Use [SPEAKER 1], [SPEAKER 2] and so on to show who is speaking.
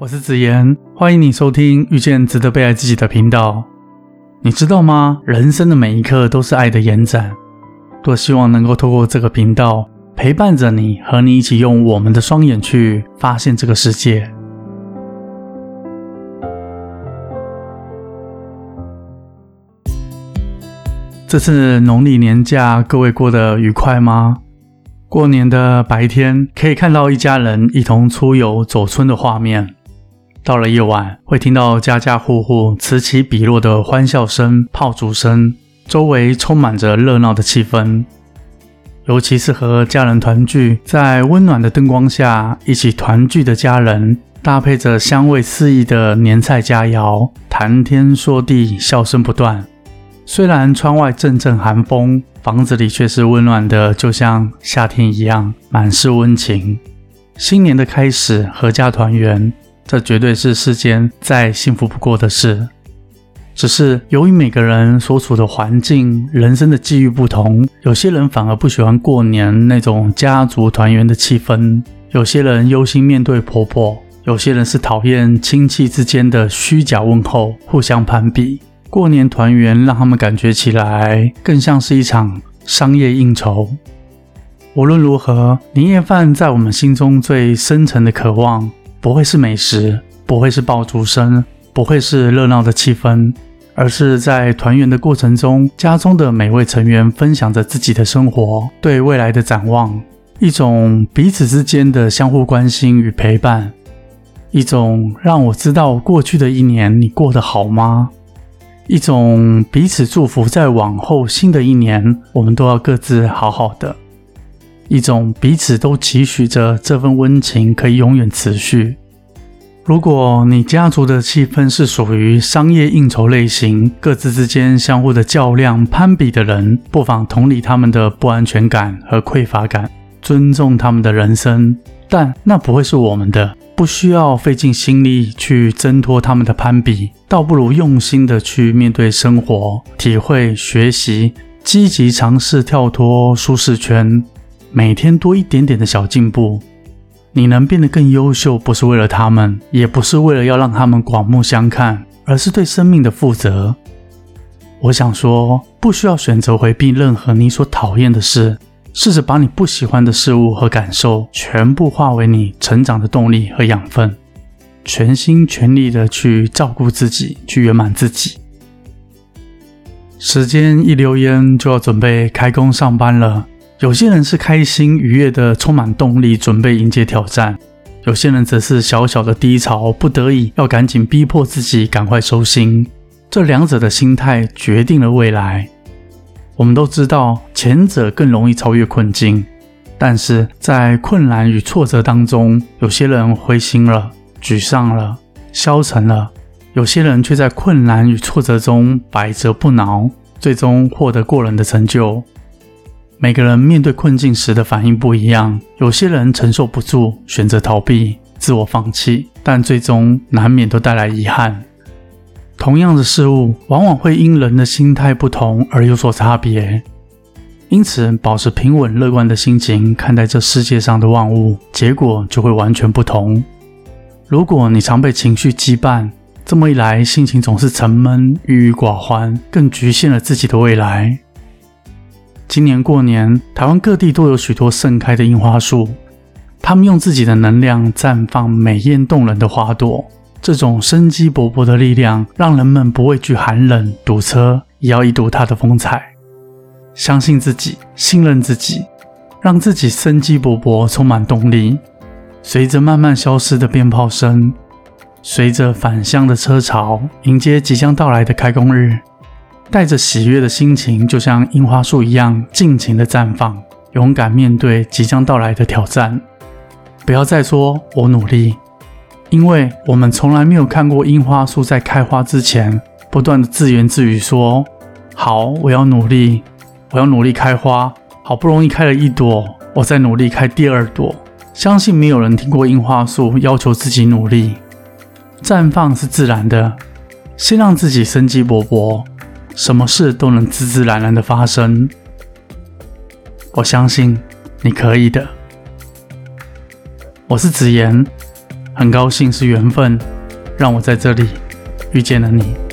[SPEAKER 1] 我是子言，欢迎你收听遇见值得被爱自己的频道。你知道吗？人生的每一刻都是爱的延展。多希望能够透过这个频道陪伴着你，和你一起用我们的双眼去发现这个世界。这次农历年假，各位过得愉快吗？过年的白天，可以看到一家人一同出游走春的画面。到了夜晚，会听到家家户户此起彼落的欢笑声、炮竹声，周围充满着热闹的气氛。尤其是和家人团聚，在温暖的灯光下一起团聚的家人，搭配着香味四溢的年菜佳肴，谈天说地，笑声不断。虽然窗外阵阵寒风，房子里却是温暖的，就像夏天一样，满是温情。新年的开始，阖家团圆。这绝对是世间再幸福不过的事。只是由于每个人所处的环境、人生的际遇不同，有些人反而不喜欢过年那种家族团圆的气氛；有些人忧心面对婆婆；有些人是讨厌亲戚之间的虚假问候、互相攀比。过年团圆让他们感觉起来更像是一场商业应酬。无论如何，年夜饭在我们心中最深层的渴望。不会是美食，不会是爆竹声，不会是热闹的气氛，而是在团圆的过程中，家中的每位成员分享着自己的生活，对未来的展望，一种彼此之间的相互关心与陪伴，一种让我知道过去的一年你过得好吗？一种彼此祝福，在往后新的一年，我们都要各自好好的。一种彼此都期许着这份温情可以永远持续。如果你家族的气氛是属于商业应酬类型，各自之间相互的较量、攀比的人，不妨同理他们的不安全感和匮乏感，尊重他们的人生。但那不会是我们的，不需要费尽心力去挣脱他们的攀比，倒不如用心的去面对生活，体会、学习，积极尝试跳脱舒适圈。每天多一点点的小进步，你能变得更优秀，不是为了他们，也不是为了要让他们刮目相看，而是对生命的负责。我想说，不需要选择回避任何你所讨厌的事，试着把你不喜欢的事物和感受全部化为你成长的动力和养分，全心全力的去照顾自己，去圆满自己。时间一溜烟，就要准备开工上班了。有些人是开心愉悦的，充满动力，准备迎接挑战；有些人则是小小的低潮，不得已要赶紧逼迫自己赶快收心。这两者的心态决定了未来。我们都知道，前者更容易超越困境，但是在困难与挫折当中，有些人灰心了、沮丧了、消沉了；有些人却在困难与挫折中百折不挠，最终获得过人的成就。每个人面对困境时的反应不一样，有些人承受不住，选择逃避、自我放弃，但最终难免都带来遗憾。同样的事物，往往会因人的心态不同而有所差别。因此，保持平稳乐观的心情看待这世界上的万物，结果就会完全不同。如果你常被情绪羁绊，这么一来，心情总是沉闷、郁郁寡欢，更局限了自己的未来。今年过年，台湾各地都有许多盛开的樱花树，它们用自己的能量绽放美艳动人的花朵。这种生机勃勃的力量，让人们不畏惧寒冷、堵车，也要一睹它的风采。相信自己，信任自己，让自己生机勃勃，充满动力。随着慢慢消失的鞭炮声，随着返乡的车潮，迎接即将到来的开工日。带着喜悦的心情，就像樱花树一样尽情的绽放，勇敢面对即将到来的挑战。不要再说“我努力”，因为我们从来没有看过樱花树在开花之前不断的自言自语说：“好，我要努力，我要努力开花。好不容易开了一朵，我再努力开第二朵。”相信没有人听过樱花树要求自己努力。绽放是自然的，先让自己生机勃勃。什么事都能自自然然的发生，我相信你可以的。我是子言，很高兴是缘分，让我在这里遇见了你。